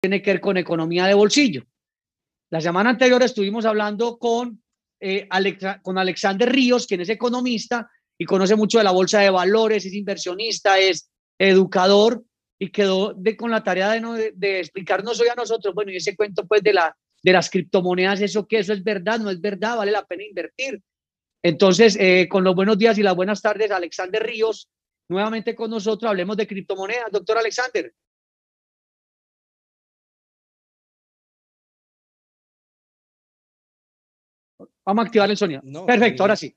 tiene que ver con economía de bolsillo. La semana anterior estuvimos hablando con, eh, con Alexander Ríos, quien es economista y conoce mucho de la bolsa de valores, es inversionista, es educador y quedó con la tarea de, de, explicarnos hoy a nosotros, bueno, y ese cuento pues de, la, de las criptomonedas, eso que eso es verdad, no es verdad, vale la pena invertir. Entonces, eh, con los buenos días y las buenas tardes, Alexander Ríos, nuevamente con nosotros, hablemos de criptomonedas. Doctor Alexander. Vamos a activar el sonido. Perfecto, ahora sí.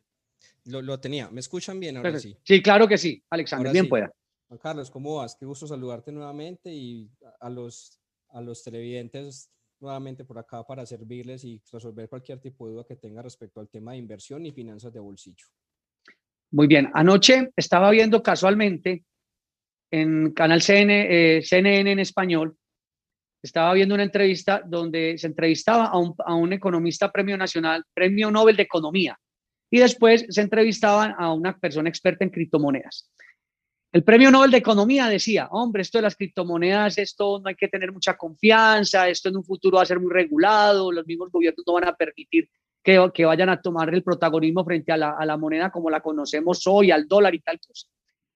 Lo, tenía. ¿Me escuchan bien ahora sí? Sí, claro que sí, Alexander. bien pueda. Juan Carlos, ¿cómo vas? Qué gusto saludarte nuevamente y a los, a los televidentes nuevamente por acá para servirles y resolver cualquier tipo de duda que tenga respecto al tema de inversión y finanzas de bolsillo. Muy bien. Anoche estaba viendo casualmente en Canal CNN eh, en español, estaba viendo una entrevista donde se entrevistaba a un, economista premio nacional, premio Nobel de Economía, y después se entrevistaban a una persona experta en criptomonedas. El premio Nobel de Economía decía, hombre, esto de las criptomonedas, esto no hay que tener mucha confianza, esto en un futuro va a ser muy regulado, los mismos gobiernos no van a permitir que, vayan a tomar el protagonismo frente a la, moneda como la conocemos hoy, al dólar y tal cosa.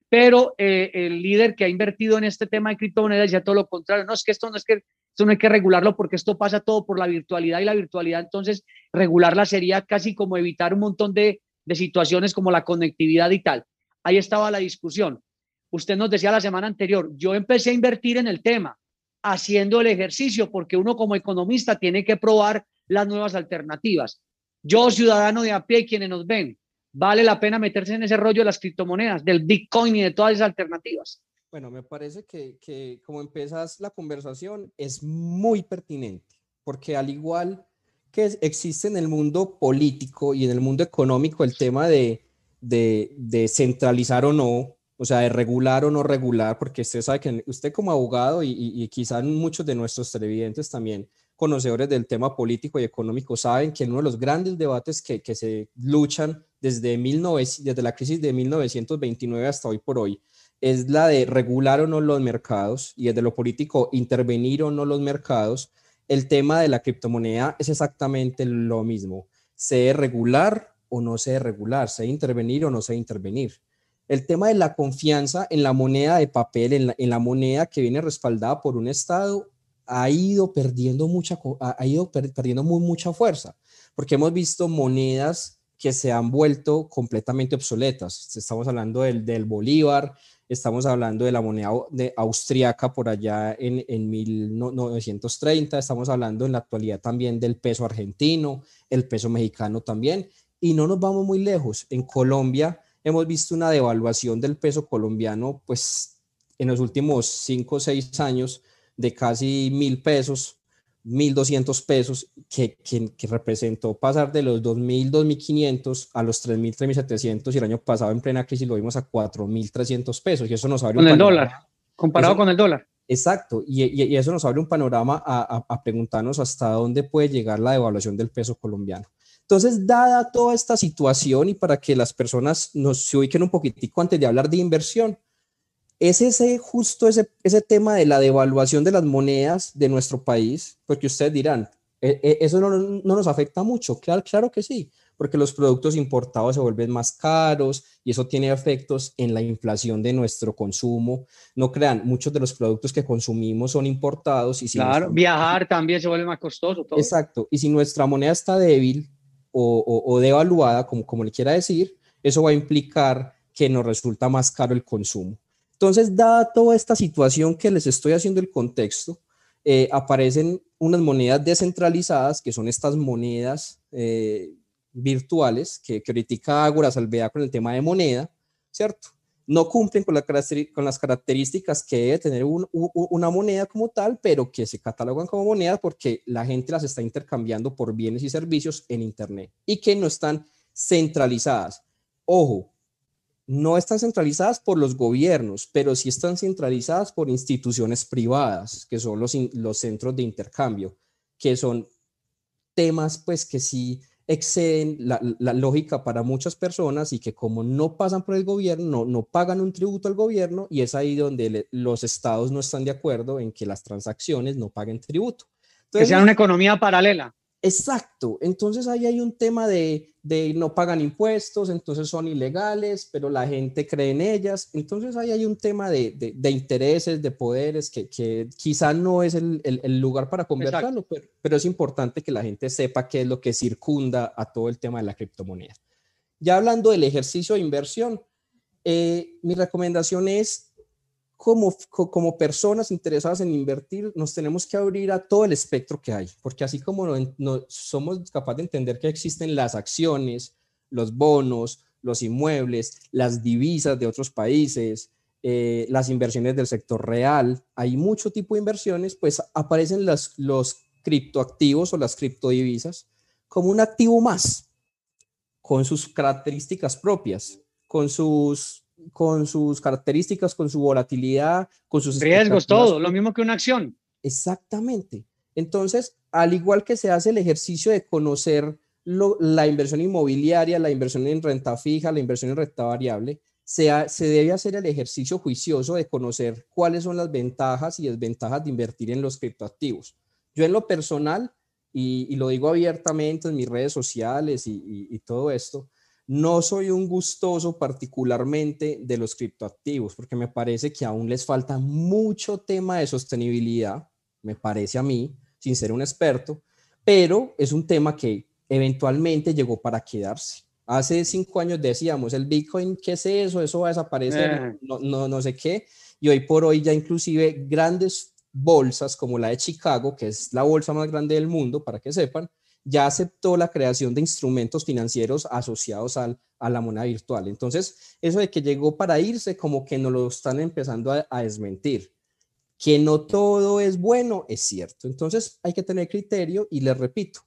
Pero eh, el líder que ha invertido en este tema de criptomonedas decía todo lo contrario, no, es que esto no es que esto no hay que regularlo porque esto pasa todo por la virtualidad y la virtualidad, entonces regularla sería casi como evitar un montón de, de situaciones como la conectividad y tal. Ahí estaba la discusión Usted nos decía la semana anterior, yo empecé a invertir en el tema, haciendo el ejercicio, porque uno como economista tiene que probar las nuevas alternativas. Yo, ciudadano de a pie, quienes nos ven, vale la pena meterse en ese rollo de las criptomonedas, del Bitcoin y de todas esas alternativas. Bueno, me parece que, que como empiezas la conversación es muy pertinente, porque al igual que existe en el mundo político y en el mundo económico el tema de, de, centralizar o no, o sea, de regular o no regular, porque usted sabe que usted como abogado y, y, quizás muchos de nuestros televidentes también conocedores del tema político y económico saben que uno de los grandes debates que, que se luchan desde, 19, desde la crisis de 1929 hasta hoy por hoy es la de regular o no los mercados y desde lo político intervenir o no los mercados. El tema de la criptomoneda es exactamente lo mismo. Se regular o no se regular, se intervenir o no se intervenir el tema de la confianza en la moneda de papel, en la, moneda que viene respaldada por un Estado, ha ido perdiendo mucha, ha ido perdiendo muy, mucha fuerza, porque hemos visto monedas que se han vuelto completamente obsoletas. Estamos hablando del, del Bolívar, estamos hablando de la moneda de austriaca por allá en, en 1930, estamos hablando en la actualidad también del peso argentino, el peso mexicano también, y no nos vamos muy lejos. En Colombia, hemos visto una devaluación del peso colombiano, pues en los últimos cinco o seis años de casi mil pesos, mil doscientos pesos, que, que, representó pasar de los dos mil, dos mil quinientos a los tres mil, tres mil setecientos y el año pasado en plena crisis lo vimos a cuatro mil trescientos pesos y eso nos abre con el dólar, comparado con el dólar. Exacto, y, y, eso nos abre un panorama a, a preguntarnos hasta dónde puede llegar la devaluación del peso colombiano. Entonces, dada toda esta situación y para que las personas nos se ubiquen un poquitico antes de hablar de inversión, es ese justo ese, ese tema de la devaluación de las monedas de nuestro país, porque ustedes dirán, e, e, eso no, no, nos afecta mucho. Claro, claro que sí, porque los productos importados se vuelven más caros y eso tiene efectos en la inflación de nuestro consumo. No crean, muchos de los productos que consumimos son importados. Y si claro, viajar también se vuelve más costoso. Todo. Exacto, y si nuestra moneda está débil, o, devaluada, como, como le quiera decir, eso va a implicar que nos resulta más caro el consumo. Entonces, dada toda esta situación que les estoy haciendo el contexto, eh, aparecen unas monedas descentralizadas, que son estas monedas eh, virtuales que, critica Ágora Salvea con el tema de moneda, ¿cierto? No cumplen con, la, con las características que debe tener una moneda como tal, pero que se catalogan como moneda porque la gente las está intercambiando por bienes y servicios en Internet y que no están centralizadas. Ojo, no están centralizadas por los gobiernos, pero sí están centralizadas por instituciones privadas, que son los, los centros de intercambio, que son temas pues que sí exceden la, lógica para muchas personas y que como no pasan por el gobierno, no, pagan un tributo al gobierno y es ahí donde los estados no están de acuerdo en que las transacciones no paguen tributo. que sea una economía paralela. Exacto, entonces ahí hay un tema de, no pagan impuestos, entonces son ilegales, pero la gente cree en ellas, entonces ahí hay un tema de, intereses, de poderes, que, que quizá no es el, lugar para conversarlo, pero, es importante que la gente sepa qué es lo que circunda a todo el tema de la criptomoneda. Ya hablando del ejercicio de inversión, eh, mi recomendación es como, como personas interesadas en invertir, nos tenemos que abrir a todo el espectro que hay, porque así como no, somos capaces de entender que existen las acciones, los bonos, los inmuebles, las divisas de otros países, eh, las inversiones del sector real, hay mucho tipo de inversiones, pues aparecen las, los criptoactivos o las criptodivisas como un activo más, con sus características propias, con sus con sus características, con su volatilidad, con sus riesgos, todo, lo mismo que una acción. Exactamente. Entonces, al igual que se hace el ejercicio de conocer la inversión inmobiliaria, la inversión en renta fija, la inversión en renta variable, se, se debe hacer el ejercicio juicioso de conocer cuáles son las ventajas y desventajas de invertir en los criptoactivos. Yo en lo personal, y, lo digo abiertamente en mis redes sociales y todo esto, no soy un gustoso particularmente de los criptoactivos porque me parece que aún les falta mucho tema de sostenibilidad, me parece a mí, sin ser un experto, pero es un tema que eventualmente llegó para quedarse. Hace cinco años decíamos, el Bitcoin, ¿qué es eso? Eso va a desaparecer, eh. no, no, no sé qué. Y hoy por hoy ya inclusive grandes bolsas como la de Chicago, que es la bolsa más grande del mundo, para que sepan, ya aceptó la creación de instrumentos financieros asociados al, a la moneda virtual. Entonces, eso de que llegó para irse, como que no lo están empezando a, desmentir. Que no todo es bueno, es cierto. Entonces, hay que tener criterio y les repito,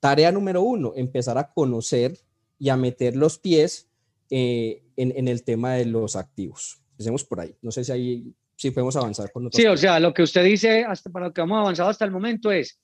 tarea número uno, empezar a conocer y a meter los pies eh, en, el tema de los activos. Empecemos por ahí. No sé si ahí si podemos avanzar con Sí, o sea, lo que usted dice, hasta para lo que hemos avanzado hasta el momento es,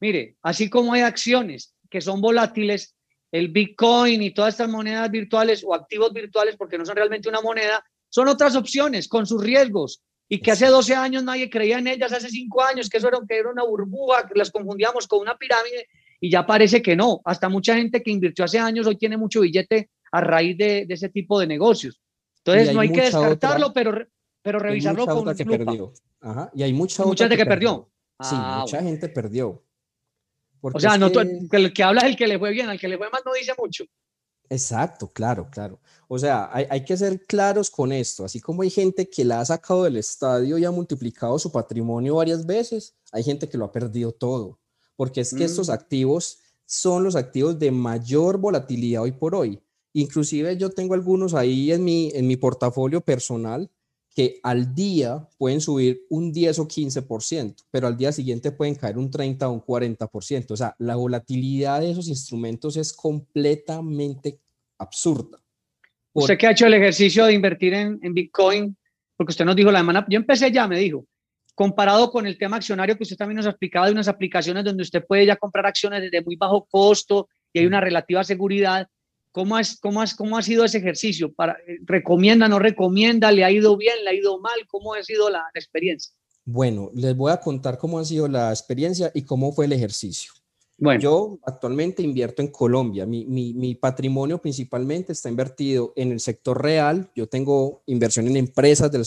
Mire, así como hay acciones que son volátiles, el Bitcoin y todas estas monedas virtuales o activos virtuales, porque no son realmente una moneda, son otras opciones con sus riesgos y que hace 12 años nadie creía en ellas, hace 5 años que eso era, que era una burbuja, que las confundíamos con una pirámide y ya parece que no. Hasta mucha gente que invirtió hace años hoy tiene mucho billete a raíz de, ese tipo de negocios. Entonces no hay que descartarlo, pero, pero revisarlo con que perdió. Y hay mucha, mucha gente que, perdió. sí, ah, mucha gente perdió o sea, no, el que habla es el que le fue bien, al que le fue más no dice mucho. Exacto, claro, claro. O sea, hay, hay, que ser claros con esto. Así como hay gente que la ha sacado del estadio y ha multiplicado su patrimonio varias veces, hay gente que lo ha perdido todo. Porque es que estos mm. activos son los activos de mayor volatilidad hoy por hoy. Inclusive yo tengo algunos ahí en mi, en mi portafolio personal que al día pueden subir un 10 o 15%, pero al día siguiente pueden caer un 30 o un 40%. O sea, la volatilidad de esos instrumentos es completamente absurda. Usted que ha hecho el ejercicio de invertir en, Bitcoin, porque usted nos dijo la semana, yo empecé ya, me dijo, comparado con el tema accionario que usted también nos explicaba de unas aplicaciones donde usted puede ya comprar acciones desde muy bajo costo y hay una relativa seguridad. ¿Cómo, es, cómo, has, ¿Cómo ha sido ese ejercicio? Para, eh, ¿Recomienda, no recomienda? ¿Le ha ido bien? ¿Le ha ido mal? ¿Cómo ha sido la, experiencia? Bueno, les voy a contar cómo ha sido la experiencia y cómo fue el ejercicio. Bueno. Yo actualmente invierto en Colombia. Mi, mi, mi, patrimonio principalmente está invertido en el sector real. Yo tengo inversión en empresas del,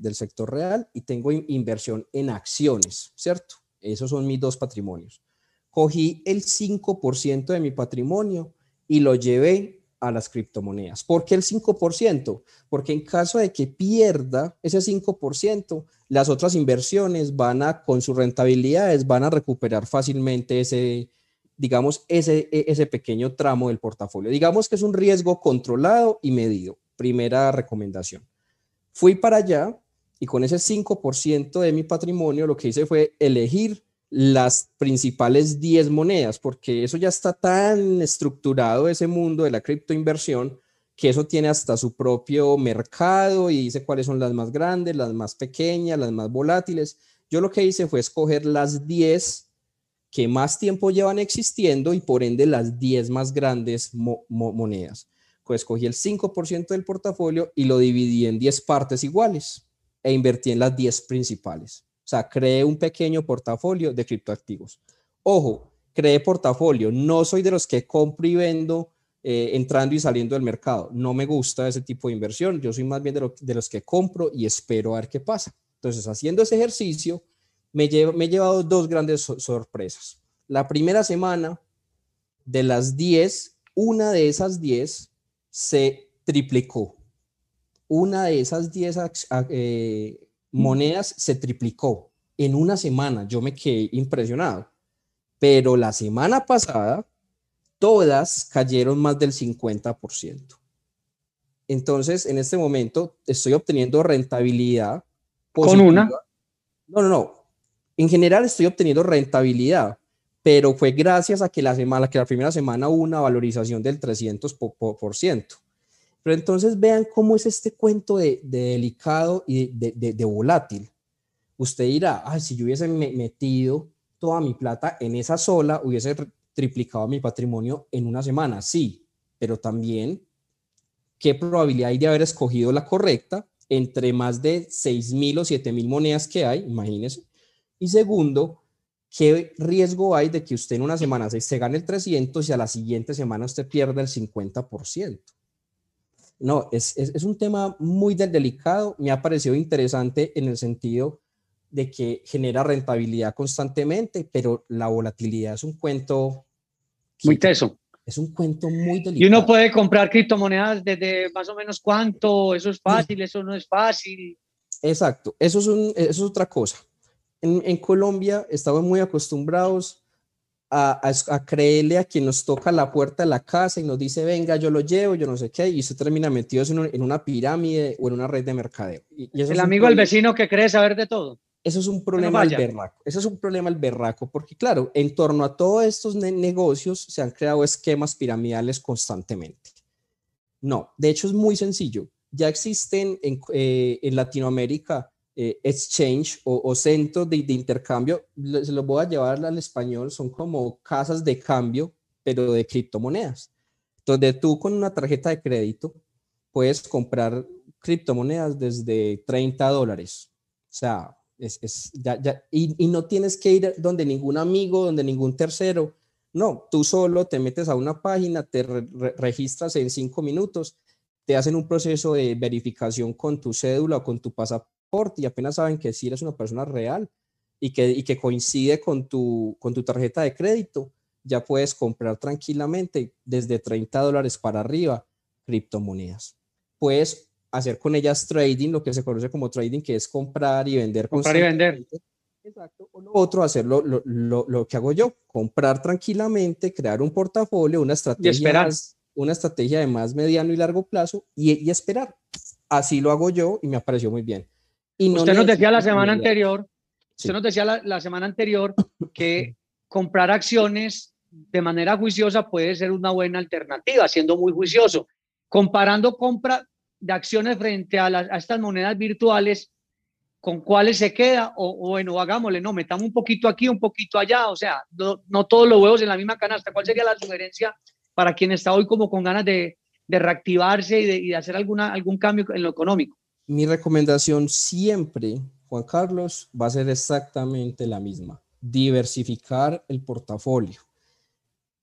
del sector real y tengo inversión en acciones, ¿cierto? Esos son mis dos patrimonios. Cogí el 5% de mi patrimonio y lo llevé a las criptomonedas. ¿Por qué el 5%? Porque en caso de que pierda ese 5%, las otras inversiones van a, con sus rentabilidades, van a recuperar fácilmente ese, digamos, ese, e, ese pequeño tramo del portafolio. Digamos que es un riesgo controlado y medido. Primera recomendación. Fui para allá y con ese 5% de mi patrimonio lo que hice fue elegir las principales 10 monedas, porque eso ya está tan estructurado ese mundo de la criptoinversión que eso tiene hasta su propio mercado y dice cuáles son las más grandes, las más pequeñas, las más volátiles. Yo lo que hice fue escoger las 10 que más tiempo llevan existiendo y por ende las 10 más grandes monedas. Pues cogí el 5% del portafolio y lo dividí en 10 partes iguales e invertí en las 10 principales. O sea, creé un pequeño portafolio de criptoactivos. Ojo, creé portafolio. No soy de los que compro y vendo eh, entrando y saliendo del mercado. No me gusta ese tipo de inversión. Yo soy más bien de, los que compro y espero a ver qué pasa. Entonces, haciendo ese ejercicio, me, me he llevado dos grandes sorpresas. La primera semana, de las 10, una de esas 10 se triplicó. Una de esas 10 eh, monedas se triplicó en una semana. Yo me quedé impresionado. Pero la semana pasada, todas cayeron más del 50%. Entonces, en este momento estoy obteniendo rentabilidad. ¿Con una? No, no, no. En general estoy obteniendo rentabilidad, pero fue gracias a que la semana, que la primera semana hubo una valorización del 300%. Pero entonces vean cómo es este cuento de, delicado y de, volátil. Usted dirá, ay, si yo hubiese metido toda mi plata en esa sola, hubiese triplicado mi patrimonio en una semana. Sí, pero también, ¿qué probabilidad hay de haber escogido la correcta entre más de 6.000 o 7.000 monedas que hay? Imagínense. Y segundo, ¿qué riesgo hay de que usted en una semana se, gane el 300 y a la siguiente semana usted pierda el 50%? No, es, es, es un tema muy delicado. Me ha parecido interesante en el sentido de que genera rentabilidad constantemente, pero la volatilidad es un cuento muy teso. Es un cuento muy delicado. Y uno puede comprar criptomonedas desde más o menos cuánto, eso es fácil, eso no es fácil. Exacto, eso es, un, eso es otra cosa. En, en, Colombia estamos muy acostumbrados a, a, creerle a quien nos toca la puerta de la casa y nos dice, venga, yo lo llevo, yo no sé qué, y se termina metido en, en, una pirámide o en una red de mercadeo. Y, El amigo del vecino que cree saber de todo. Eso es un problema al berraco. Eso es un problema al berraco, porque claro, en torno a todos estos negocios se han creado esquemas piramidales constantemente. No, de hecho es muy sencillo. Ya existen en, eh, en Latinoamérica eh, exchange o, centros de, de, intercambio, se los voy a llevar al español, son como casas de cambio, pero de criptomonedas, donde tú con una tarjeta de crédito puedes comprar criptomonedas desde 30 dólares. O sea, es, ya, y, no tienes que ir donde ningún amigo, donde ningún tercero. No, tú solo te metes a una página, te registras en cinco minutos, te hacen un proceso de verificación con tu cédula o con tu pasaporte y apenas saben que si eres una persona real y que, y que coincide con tu, con tu tarjeta de crédito, ya puedes comprar tranquilamente desde 30 dólares para arriba criptomonedas. Puedes hacer con ellas trading, lo que se conoce como trading, que es comprar y vender. Comprar y vender. Exacto. O lo otro, hacerlo lo, lo, lo, que hago yo, comprar tranquilamente, crear un portafolio, una estrategia, una estrategia de más mediano y largo plazo y, y, esperar. Así lo hago yo y me apareció muy bien. Y no usted nos decía la semana anterior, usted nos decía la, la semana anterior que comprar acciones de manera juiciosa puede ser una buena alternativa, siendo muy juicioso. Comparando compra, de acciones frente a, las, a estas monedas virtuales, ¿con cuáles se queda? O, bueno, hagámosle, no, metamos un poquito aquí, un poquito allá, o sea, no, no, todos los huevos en la misma canasta. ¿Cuál sería la sugerencia para quien está hoy como con ganas de, de reactivarse y de, y de, hacer alguna, algún cambio en lo económico? Mi recomendación siempre, Juan Carlos, va a ser exactamente la misma, diversificar el portafolio,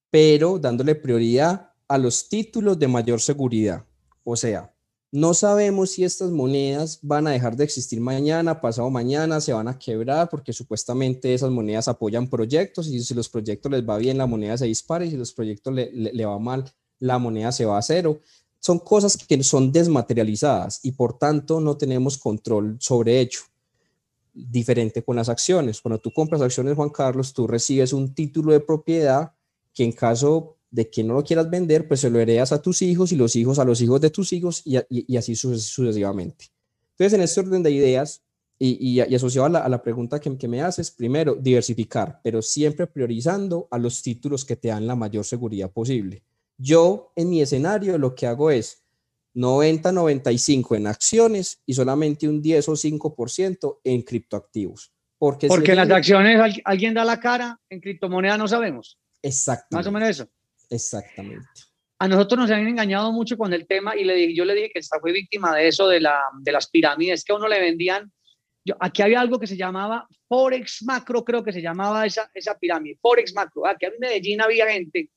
pero dándole prioridad a los títulos de mayor seguridad. O sea, no sabemos si estas monedas van a dejar de existir mañana, pasado mañana, se van a quebrar porque supuestamente esas monedas apoyan proyectos y si los proyectos les va bien, la moneda se dispara y si los proyectos le, le, va mal, la moneda se va a cero. Son cosas que son desmaterializadas y por tanto no tenemos control sobre ello. Diferente con las acciones. Cuando tú compras acciones, Juan Carlos, tú recibes un título de propiedad que en caso de que no lo quieras vender, pues se lo heredas a tus hijos y los hijos a los hijos de tus hijos y, y, y así sucesivamente. Entonces, en este orden de ideas y, y asociado a la, a la pregunta que, que, me haces, primero, diversificar, pero siempre priorizando a los títulos que te dan la mayor seguridad posible. Yo, en mi escenario, lo que hago es 90-95 en acciones y solamente un 10 o 5% en criptoactivos. Porque, Porque si en las acciones al- alguien da la cara, en criptomonedas no sabemos. Exactamente. Más o menos eso. Exactamente. A nosotros nos han engañado mucho con el tema y le dije, yo le dije que esta fue víctima de eso, de, la, de las pirámides, que a uno le vendían. Yo, aquí había algo que se llamaba Forex Macro, creo que se llamaba esa, esa pirámide, Forex Macro. Aquí en Medellín había gente,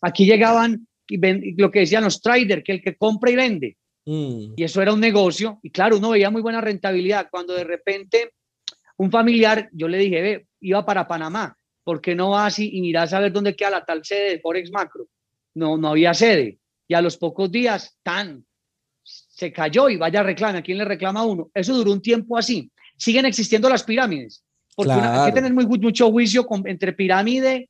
aquí llegaban y, ven- lo que decían los traders, que el que compra y vende. Mm, Y eso era un negocio. Y claro, uno veía muy buena rentabilidad. Cuando de repente un familiar, yo le dije, ve, iba para Panamá, ¿por qué no vas y, y miras a ver dónde queda la tal sede de Forex Macro? No, no había sede. Y a los pocos días, tan, se cayó y vaya reclame. ¿A quién le reclama a uno? Eso duró un tiempo así. Siguen existiendo las pirámides. Porque una- hay que tener muy, mucho juicio con- entre pirámide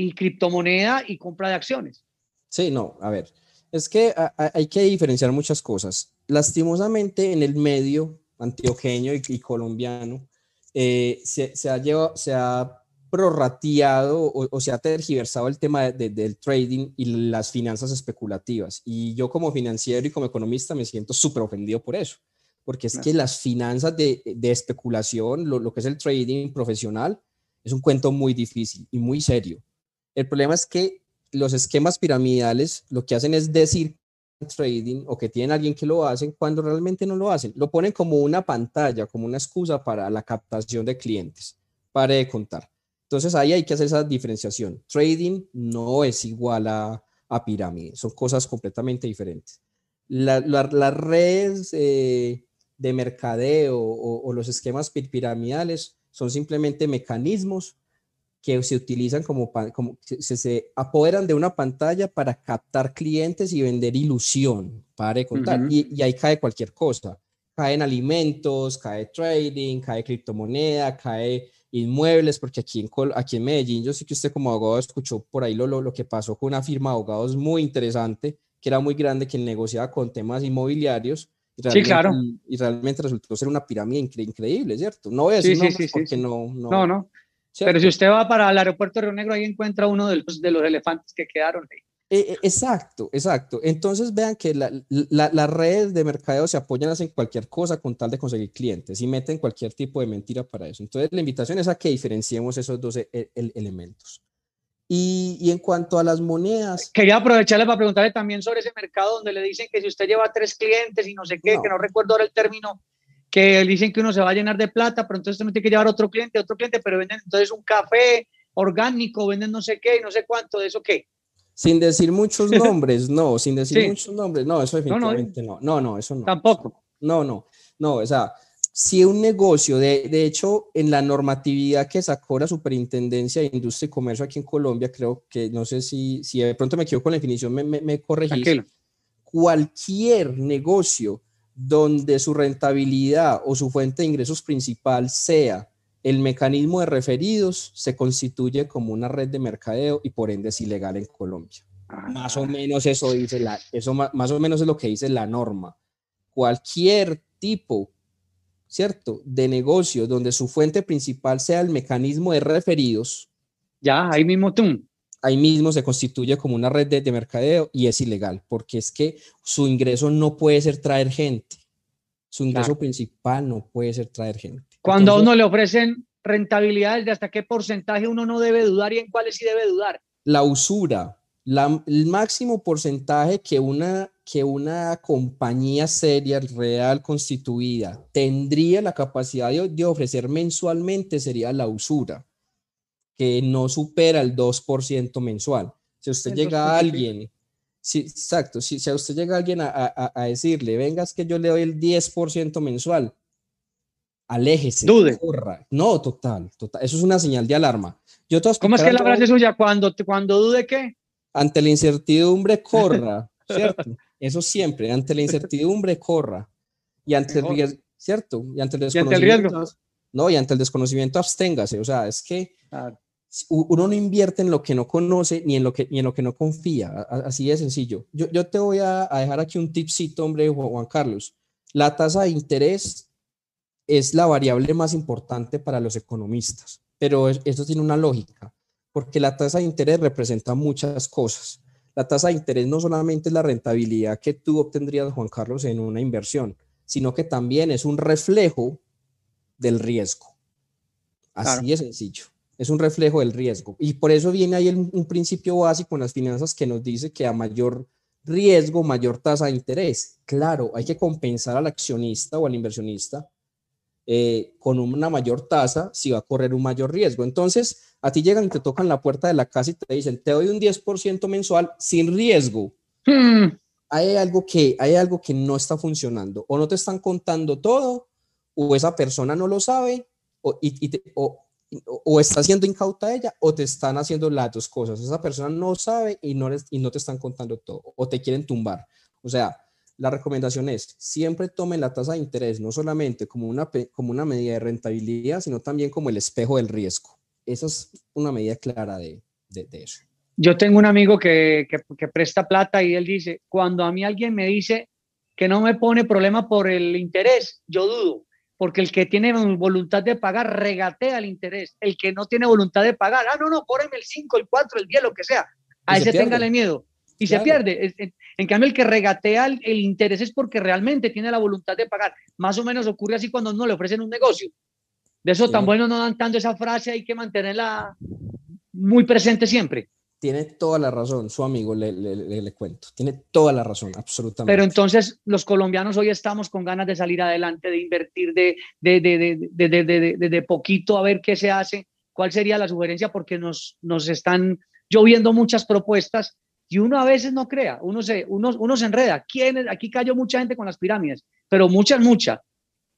y criptomoneda y compra de acciones. Sí, no, a ver, es que a- a- hay que diferenciar muchas cosas. Lastimosamente, en el medio antioqueño y, y colombiano, eh, se, se ha llevado, se ha prorrateado o, o se ha tergiversado el tema de- de- del trading y las finanzas especulativas. Y yo como financiero y como economista me siento súper ofendido por eso, porque es que las finanzas de, de especulación, lo, lo que es el trading profesional, es un cuento muy difícil y muy serio. El problema es que los esquemas piramidales lo que hacen es decir trading o que tienen alguien que lo hacen cuando realmente no lo hacen. Lo ponen como una pantalla, como una excusa para la captación de clientes. Pare de contar. Entonces ahí hay que hacer esa diferenciación. Trading no es igual a, a pirámide, son cosas completamente diferentes. La- la- las redes eh, de mercadeo o, los esquemas pi- piramidales son simplemente mecanismos que se utilizan como, como se, se- apoderan de una pantalla para captar clientes y vender ilusión, para contar. Ujú. y, y ahí cae cualquier cosa. Caen alimentos, cae trading, cae criptomoneda, cae inmuebles, porque aquí en, Col- aquí en Medellín, yo sé que usted como abogado escuchó por ahí lo, lo, lo que pasó con una firma de abogados muy interesante, que era muy grande, que negociaba con temas inmobiliarios. Y Sí, claro. Y realmente resultó ser una pirámide incre- increíble, ¿cierto? No voy a decir sí, sí, sí, porque no, no, No, no. ¿Cierto? Pero si usted va para el aeropuerto de Río Negro, ahí encuentra uno de los, de los elefantes que quedaron ahí. Eh, eh, exacto, exacto. Entonces vean que la- la- las redes de mercadeo se apoyan en cualquier cosa con tal de conseguir clientes y meten cualquier tipo de mentira para eso. Entonces la invitación es a que diferenciemos esos dos e- el- elementos. Y, y en cuanto a las monedas, Quería aprovecharle para preguntarle también sobre ese mercado donde le dicen que si usted lleva tres clientes y no sé qué, No. que no recuerdo ahora el término, que dicen que uno se va a llenar de plata, pero entonces usted no tiene que llevar otro cliente, otro cliente, pero venden entonces un café orgánico, venden no sé qué y no sé cuánto, ¿de eso qué? sin decir muchos nombres, no, sin decir Sí. muchos nombres, no, eso No, no, definitivamente no, no, no, eso no. Tampoco. No, no, no, o sea, si un negocio, de, de hecho, en la normatividad que sacó la Superintendencia de Industria y Comercio aquí en Colombia, creo que, no sé si, si de pronto me equivoco con la definición, me, me, me corregís, cualquier negocio donde su rentabilidad o su fuente de ingresos principal sea el mecanismo de referidos, se constituye como una red de mercadeo y por ende es ilegal en Colombia. Más o menos eso dice la, eso ma- más, o menos es lo que dice la norma. Cualquier tipo, ¿cierto? De negocio donde su fuente principal sea el mecanismo de referidos, Ya, ahí mismo tú. Ahí mismo se constituye como una red de, de mercadeo y es ilegal, porque es que su ingreso no puede ser traer gente. Su ingreso Claro. principal no puede ser traer gente. Cuando a uno le ofrecen rentabilidades de hasta qué porcentaje uno no debe dudar y en cuáles sí debe dudar. la usura, la- el máximo porcentaje que una, que una compañía seria, real, constituida, tendría la capacidad de, de ofrecer mensualmente sería la usura, que no supera el 2% mensual. Si usted llega a 2%. alguien, sí, exacto, si, si a usted llega alguien a, a- a decirle, venga, es que yo le doy el 10% mensual, aléjese, Dude. corra. No, total, total. Eso es una señal de alarma. Yo te a ¿Cómo es que la frase suya? Cuando, cuando dude qué? ante la incertidumbre corra, ¿cierto? Eso siempre, ante la incertidumbre corra. Y ante el riesgo, ¿cierto? Y ante el Y ante el riesgo. desconocimiento. No, y ante el desconocimiento absténgase. O sea, es que Claro. Uno no invierte en lo que no conoce ni en lo que, ni en lo que no confía. Así de sencillo. Yo, yo te voy a, a dejar aquí un tipcito, hombre, Ju- Juan Carlos. La tasa de interés es la variable más importante para los economistas, pero es- eso tiene una lógica, porque la tasa de interés representa muchas cosas. La tasa de interés no solamente es la rentabilidad que tú obtendrías, Juan Carlos, en una inversión, sino que también es un reflejo del riesgo. Así de sencillo. Es un reflejo del riesgo. Y por eso viene ahí un principio básico en las finanzas que nos dice que a mayor riesgo, mayor tasa de interés. Claro, hay que compensar al accionista o al inversionista eh, con una mayor tasa si va a correr un mayor riesgo. Entonces, a ti llegan y te tocan la puerta de la casa y te dicen, te doy un 10% mensual sin riesgo. Hmm. Hay, algo que, hay algo que no está funcionando. O no te están contando todo, o esa persona no lo sabe, o, y, o, o está siendo incauta ella o te están haciendo las dos cosas. Esa persona no sabe y no, y no te están contando todo o te quieren tumbar. O sea, la recomendación es siempre tomen la tasa de interés no solamente como una, como una medida de rentabilidad, sino también como el espejo del riesgo. Esa es una medida clara de, de, eso. Yo tengo un amigo que, que, que presta plata y él dice, cuando a mí alguien me dice que no me pone problema por el interés, yo dudo porque el que tiene voluntad de pagar regatea el interés. El que no tiene voluntad de pagar, ah, no, no, cóbreme el 5, el 4, el 10, lo que sea. A ese téngale miedo. Y se pierde. En, cambio, el que regatea el, interés es porque realmente tiene la voluntad de pagar. Más o menos ocurre así cuando no le ofrecen un negocio. De eso tan bueno no dan tanto esa frase, hay que mantenerla muy presente siempre. Tiene toda la razón, su amigo, le, le, le, cuento. Tiene toda la razón, absolutamente. Pero entonces los colombianos hoy estamos con ganas de salir adelante, de invertir de, de, de, de, poquito a ver qué se hace. ¿Cuál sería la sugerencia? Porque nos, nos están lloviendo muchas propuestas y uno a veces no crea, uno se, uno, uno se enreda. ¿Quién Aquí cayó mucha gente con las pirámides, pero muchas, muchas.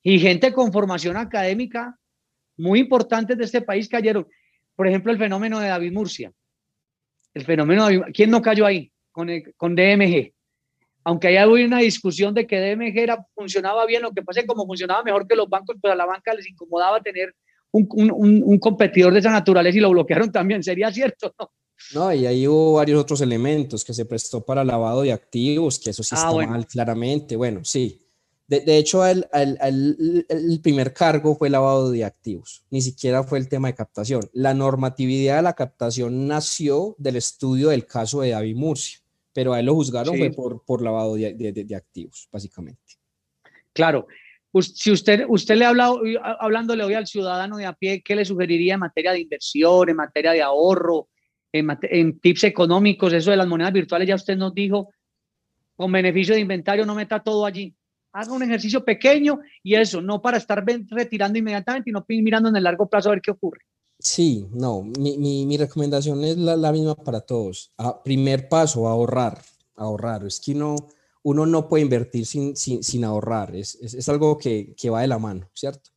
Y gente con formación académica muy importante de este país cayeron. Por ejemplo, el fenómeno de David Murcia el fenómeno, ¿quién no cayó ahí con, con DMG? Aunque haya habido una discusión de que DMG era, funcionaba bien, lo que pasa es que como funcionaba mejor que los bancos, pues a la banca les incomodaba tener un, un, un competidor de esa naturaleza y lo bloquearon también, ¿sería cierto? No? No, y ahí hubo varios otros elementos que se prestó para lavado de activos, que eso sí ah, está mal claramente. Bueno, sí, de, hecho, el, el, primer cargo fue lavado de activos, ni siquiera fue el tema de captación. La normatividad de la captación nació del estudio del caso de David Murcia, pero a él lo juzgaron fue por, por lavado de, de, activos, básicamente. Claro. Si usted, usted le ha hablado, hablándole hoy al ciudadano de a pie, ¿qué le sugeriría en materia de inversión, en materia de ahorro, en, en tips económicos? Eso de las monedas virtuales ya usted nos dijo, con beneficio de inventario no meta todo allí haga un ejercicio pequeño y eso, no para estar retirando inmediatamente, sino mirando en el largo plazo a ver qué ocurre. Sí, no, mi, recomendación es la, misma para todos. Ah, primer paso, ahorrar, ahorrar. Es que uno, uno no puede invertir sin, ahorrar, es, es, es, algo que, que va de la mano, ¿cierto?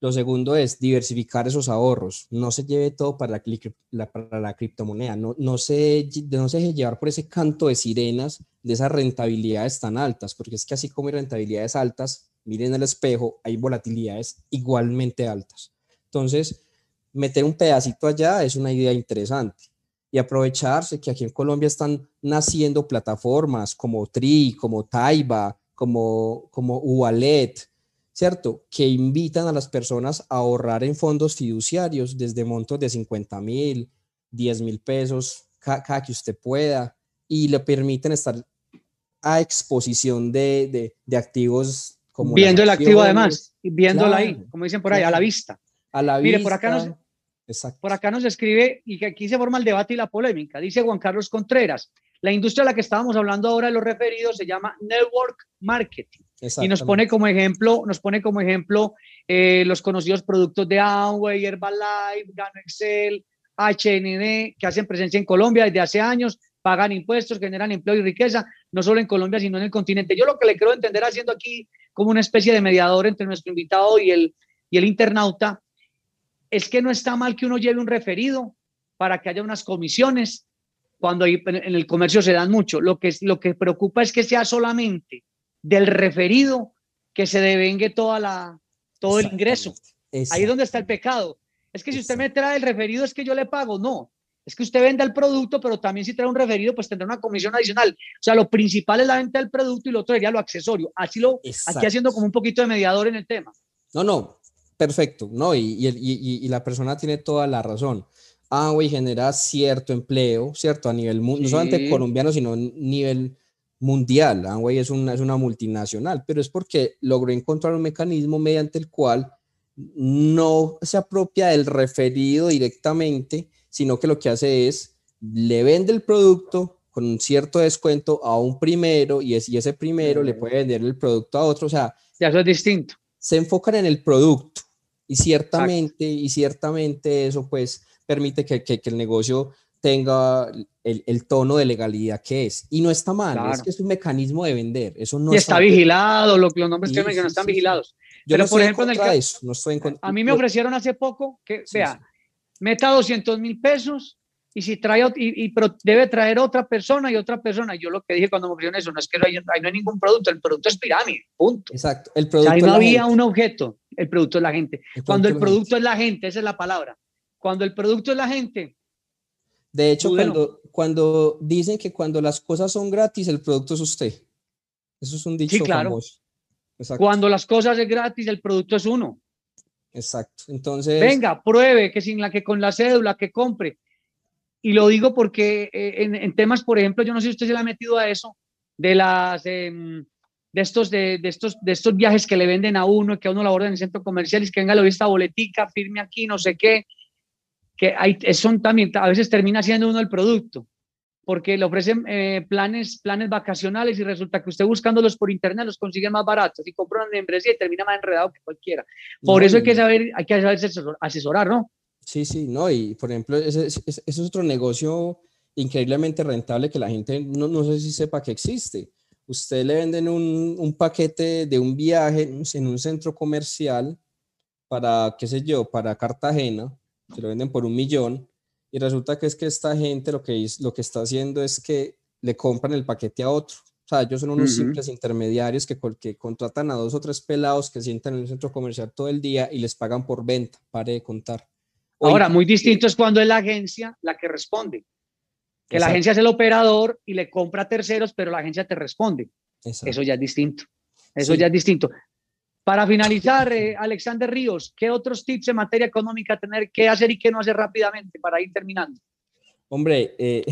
Lo segundo es diversificar esos ahorros. No se lleve todo para la, para la criptomoneda. No, no, se, no se deje llevar por ese canto de sirenas de esas rentabilidades tan altas, porque es que así como hay rentabilidades altas, miren el espejo, hay volatilidades igualmente altas. Entonces, meter un pedacito allá es una idea interesante y aprovecharse que aquí en Colombia están naciendo plataformas como Tri, como Taiba, como, como Ualet, ¿cierto? Que invitan a las personas a ahorrar en fondos fiduciarios desde montos de 50 mil, 10 mil pesos, cada, que usted pueda, y le permiten estar a exposición de, de, activos como... Viendo el activo además, viéndolo ahí, como dicen por ahí, a la vista. A la Mire, por acá nos... Exacto. Por acá nos escribe, y que aquí se forma el debate y la polémica, dice Juan Carlos Contreras, la industria a la que estábamos hablando ahora de los referidos se llama Network Marketing. Y nos pone como ejemplo, nos pone como ejemplo eh, los conocidos productos de Amway, Herbalife, Gano Excel, HND, que hacen presencia en Colombia desde hace años, pagan impuestos, generan empleo y riqueza, no solo en Colombia, sino en el continente. Yo lo que le creo entender haciendo aquí como una especie de mediador entre nuestro invitado y el, y el internauta, es que no está mal que uno lleve un referido para que haya unas comisiones cuando en el comercio se dan mucho. Lo que, lo que preocupa es que sea solamente del referido que se devengue toda la, todo el ingreso. Ahí es donde está el pecado. Es que si usted me trae el referido es que yo le pago. No, es que usted venda el producto, pero también si trae un referido, pues tendrá una comisión adicional. O sea, lo principal es la venta del producto y lo otro sería lo accesorio. Así lo, aquí haciendo como un poquito de mediador en el tema. No, no, perfecto, ¿no? Y, y, y, y la persona tiene toda la razón. Ah, güey, genera cierto empleo, ¿cierto? A nivel, no solamente colombiano, sino a nivel mundial. Amway es una, es una multinacional, pero es porque logró encontrar un mecanismo mediante el cual no se apropia del referido directamente, sino que lo que hace es le vende el producto con un cierto descuento a un primero y, ese primero le puede vender el producto a otro. O sea, ya eso es distinto. Se enfocan en el producto y ciertamente, y ciertamente eso pues permite que, que, el negocio tenga el, el, tono de legalidad que es. Y no está mal, es que es un mecanismo de vender. Eso no y está, vigilado, lo, los nombres que no están vigilados. Yo Pero, no por ejemplo, en el caso, no estoy en A mí me ofrecieron hace poco que, vea, meta 200 mil pesos y si trae, y, y, pero debe traer otra persona y otra persona. Yo lo que dije cuando me ofrecieron eso, no es que no hay, no hay ningún producto, el producto es pirámide, punto. Exacto, el producto. ahí no había un objeto, el producto es la gente. cuando el producto es la gente, esa es la palabra. Cuando el producto es la gente. De hecho, cuando, cuando dicen que cuando las cosas son gratis, el producto es usted. Eso es un dicho sí, claro. Cuando las cosas es gratis, el producto es uno. Exacto. Entonces. Venga, pruebe que sin la que con la cédula que compre. Y lo digo porque eh, en, temas, por ejemplo, yo no sé si usted se le ha metido a eso, de las em, de estos, de, estos, de estos viajes que le venden a uno, que a uno lo abordan en el centro comercial, y que venga, lo esta boletica, firme aquí, no sé qué, que hay, son también, a veces termina siendo uno el producto porque le ofrecen eh, planes, planes vacacionales y resulta que usted buscándolos por internet los consigue más baratos y compra una membresía y termina más enredado que cualquiera. Por eso hay que saber, hay que saber asesorar, ¿no? Sí, sí, no, y por ejemplo, ese, es otro negocio increíblemente rentable que la gente no, no, sé si sepa que existe. Usted le venden un, un paquete de un viaje en un centro comercial para, qué sé yo, para Cartagena, se lo venden por un millón y resulta que es que esta gente lo que, lo que está haciendo es que le compran el paquete a otro. O sea, ellos son unos simples intermediarios que, que contratan a dos o tres pelados que sientan en el centro comercial todo el día y les pagan por venta, pare de contar. Ahora, muy distinto es cuando es la agencia la que responde. Que la agencia es el operador y le compra a terceros, pero la agencia te responde. Eso ya es distinto. Eso ya es distinto. Para finalizar, eh, Alexander Ríos, ¿qué otros tips en materia económica tener que hacer y qué no hacer rápidamente para ir terminando? Hombre, eh,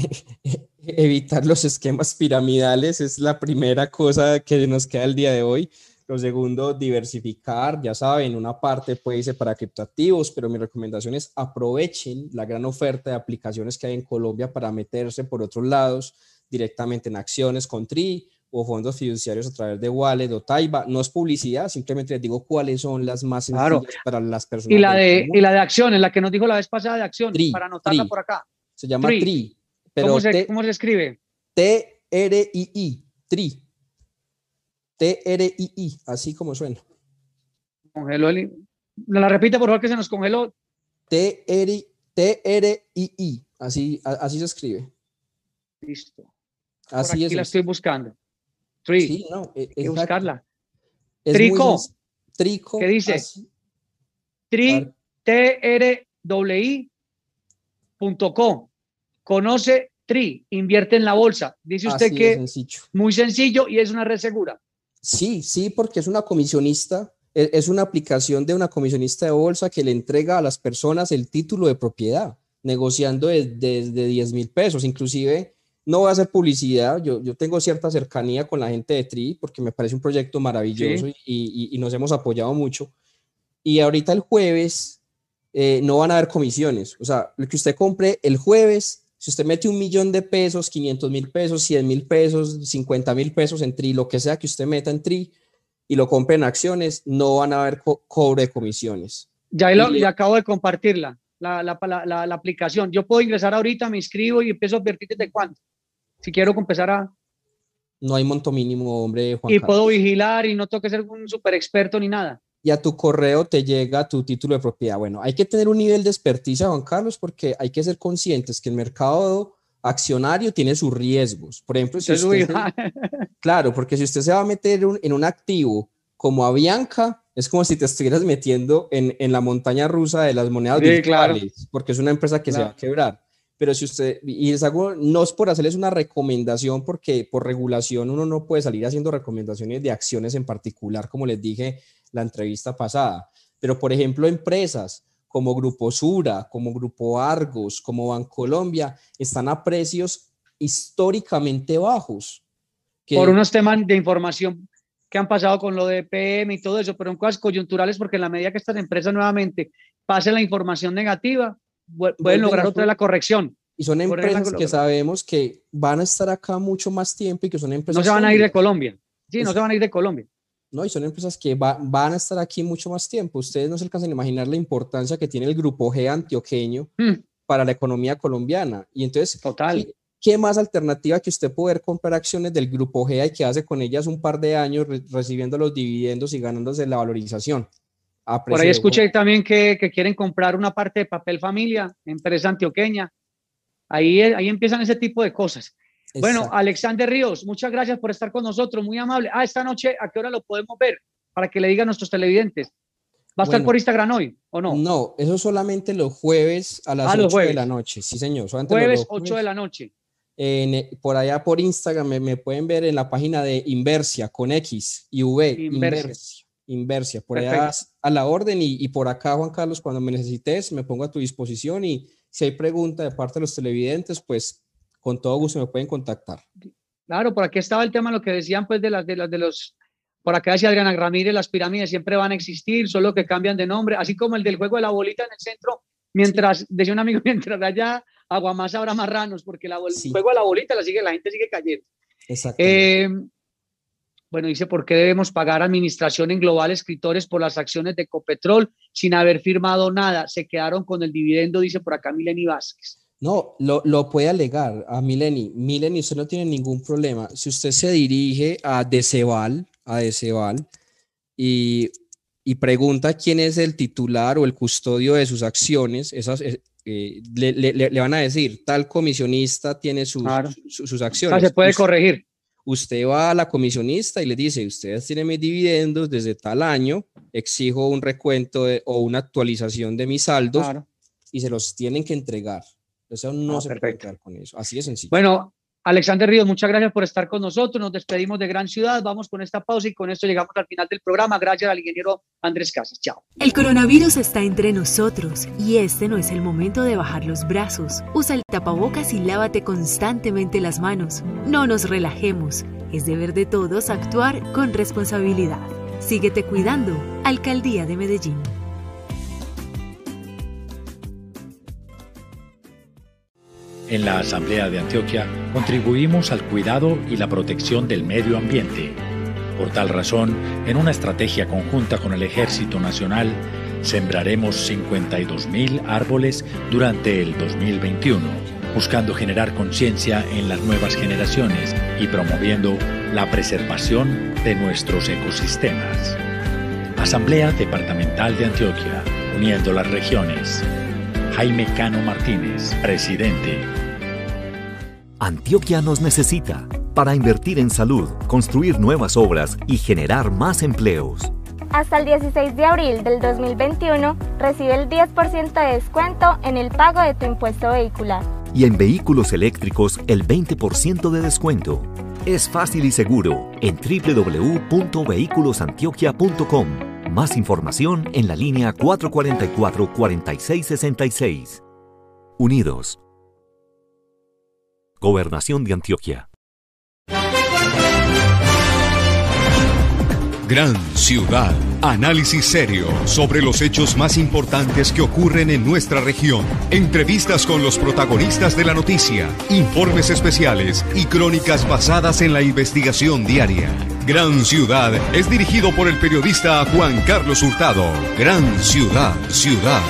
evitar los esquemas piramidales es la primera cosa que nos queda el día de hoy. Lo segundo, diversificar, ya saben, una parte puede irse para criptoactivos, pero mi recomendación es aprovechen la gran oferta de aplicaciones que hay en Colombia para meterse por otros lados directamente en acciones con TRI o fondos fiduciarios a través de Wallet o Taiba. No es publicidad, simplemente les digo cuáles son las más sencillas para las personas. Y la, de, y la de acciones, la que nos dijo la vez pasada de acciones, para anotarla por acá. Se llama TRI. ¿Cómo, se, ¿Cómo se escribe? T-R-I-I, TRI. T-R-I-I, así como suena. Congeló el... La repite, por favor, que se nos congeló. T-R-I-I, así, así se escribe. Listo. Así aquí la estoy buscando. Tri. Sí, no, e, Hay que buscarla. Trico. Trico. ¿Qué dice? Tri, T, R, Conoce Tri, invierte en la bolsa. Dice usted que sencillo. muy sencillo y es una red segura. Sí, sí, porque es una comisionista, e, es una aplicación de una comisionista de bolsa que le entrega a las personas el título de propiedad, negociando desde de, 10 mil pesos. Inclusive no voy a hacer publicidad, yo, yo tengo cierta cercanía con la gente de TRI porque me parece un proyecto maravilloso y, nos hemos apoyado mucho. Y ahorita el jueves eh, no van a haber comisiones, o sea, lo que usted compre el jueves, si usted mete un millón de pesos, 500 mil pesos, 100 mil pesos, 50 mil pesos en TRI, lo que sea que usted meta en TRI y lo compre en acciones, no van a haber cobre de comisiones. Ya, lo, acabo de compartirla. La, la, la, la, aplicación. Yo puedo ingresar ahorita, me inscribo y empiezo a advertir desde cuánto si quiero empezar a... No hay monto mínimo, hombre, Juan Y puedo vigilar y no tengo que ser un super experto ni nada. Y a tu correo te llega tu título de propiedad. Bueno, hay que tener un nivel de experticia, Juan Carlos, porque hay que ser conscientes que el mercado accionario tiene sus riesgos. Por ejemplo, si usted, claro, porque si usted se va a meter en un activo como Avianca, es como si te estuvieras metiendo en, en la montaña rusa de las monedas virtuales, porque es una empresa que se va a quebrar pero si usted, y les hago, no es por hacerles una recomendación, porque por regulación uno no puede salir haciendo recomendaciones de acciones en particular, como les dije la entrevista pasada, pero por ejemplo, empresas como Grupo Sura, como Grupo Argos, como Bancolombia, están a precios históricamente bajos. por unos temas de información que han pasado con lo de PM y todo eso, pero en cosas coyunturales porque en la medida que estas empresas nuevamente pasen la información negativa, pueden lograr otra la corrección. Y son empresas que sabemos que van a estar acá mucho más tiempo y que son empresas... No se van a ir de Colombia. Sí, no se van a ir de Colombia. No, y son empresas que van a estar aquí mucho más tiempo. Ustedes no se alcanzan a imaginar la importancia que tiene el Grupo G antioqueño hmm. para la economía colombiana. Y entonces, Total. ¿qué, más alternativa que usted poder comprar acciones del Grupo G y que hace con ellas un par de años recibiendo los dividendos y ganándose la valorización? Por ahí escuché también que, que, quieren comprar una parte de papel familia, empresa antioqueña. Ahí, ahí empiezan ese tipo de cosas. Bueno, Alexander Ríos, muchas gracias por estar con nosotros, muy amable. Ah, esta noche, ¿a qué hora lo podemos ver? Para que le digan a nuestros televidentes. ¿Va a estar por Instagram hoy o no? No, eso solamente los jueves a las 8 de la noche. Sí, señor. Jueves, 8 de la noche. En, por allá por Instagram me, pueden ver en la página de Inversia con X y V. Inversia. Inversia. Por allá a la orden y, y, por acá, Juan Carlos, cuando me necesites, me pongo a tu disposición y si hay pregunta de parte de los televidentes, pues con todo gusto me pueden contactar. Claro, por aquí estaba el tema, lo que decían pues de las de, las, de los, por acá decía Adriana Ramírez, las pirámides siempre van a existir, solo que cambian de nombre, así como el del juego de la bolita en el centro, mientras, decía un amigo, mientras allá agua más habrá marranos, porque la, el juego de la bolita la sigue, la gente sigue cayendo. Exacto. Eh, bueno, dice, ¿por qué debemos pagar administración en Global Escritores por las acciones de Copetrol sin haber firmado nada? Se quedaron con el dividendo, dice por acá Mileni Vázquez. No, lo, lo, puede alegar a Mileni. Mileni, usted no tiene ningún problema. Si usted se dirige a Deceval, a Deceval, y, y pregunta quién es el titular o el custodio de sus acciones, esas, eh, eh, le, le, van a decir, tal comisionista tiene sus, sus, acciones. se puede corregir. Usted va a la comisionista y le dice, ustedes tienen mis dividendos desde tal año, exijo un recuento o una actualización de mis saldos y se los tienen que entregar. Eso no ah, se puede con eso. Así de sencillo. Bueno, Alexander Ríos, muchas gracias por estar con nosotros. Nos despedimos de Gran Ciudad. Vamos con esta pausa y con esto llegamos al final del programa. Gracias al ingeniero Andrés Casas. Chao. El coronavirus está entre nosotros y este no es el momento de bajar los brazos. Usa el tapabocas y lávate constantemente las manos. No nos relajemos. Es deber de todos actuar con responsabilidad. Síguete cuidando. Alcaldía de Medellín. En la Asamblea de Antioquia contribuimos al cuidado y la protección del medio ambiente. Por tal razón, en una estrategia conjunta con el Ejército Nacional, sembraremos 52.000 árboles durante el 2021, buscando generar conciencia en las nuevas generaciones y promoviendo la preservación de nuestros ecosistemas. Asamblea Departamental de Antioquia, uniendo las regiones. Jaime Cano Martínez, presidente. Antioquia nos necesita para invertir en salud, construir nuevas obras y generar más empleos. Hasta el 16 de abril del 2021 recibe el 10% de descuento en el pago de tu impuesto vehicular. Y en vehículos eléctricos el 20% de descuento. Es fácil y seguro en www.vehiculosantioquia.com. Más información en la línea 444-4666. Unidos Gobernación de Antioquia. Gran Ciudad. Análisis serio sobre los hechos más importantes que ocurren en nuestra región. Entrevistas con los protagonistas de la noticia, informes especiales y crónicas basadas en la investigación diaria. Gran Ciudad es dirigido por el periodista Juan Carlos Hurtado. Gran Ciudad, ciudad.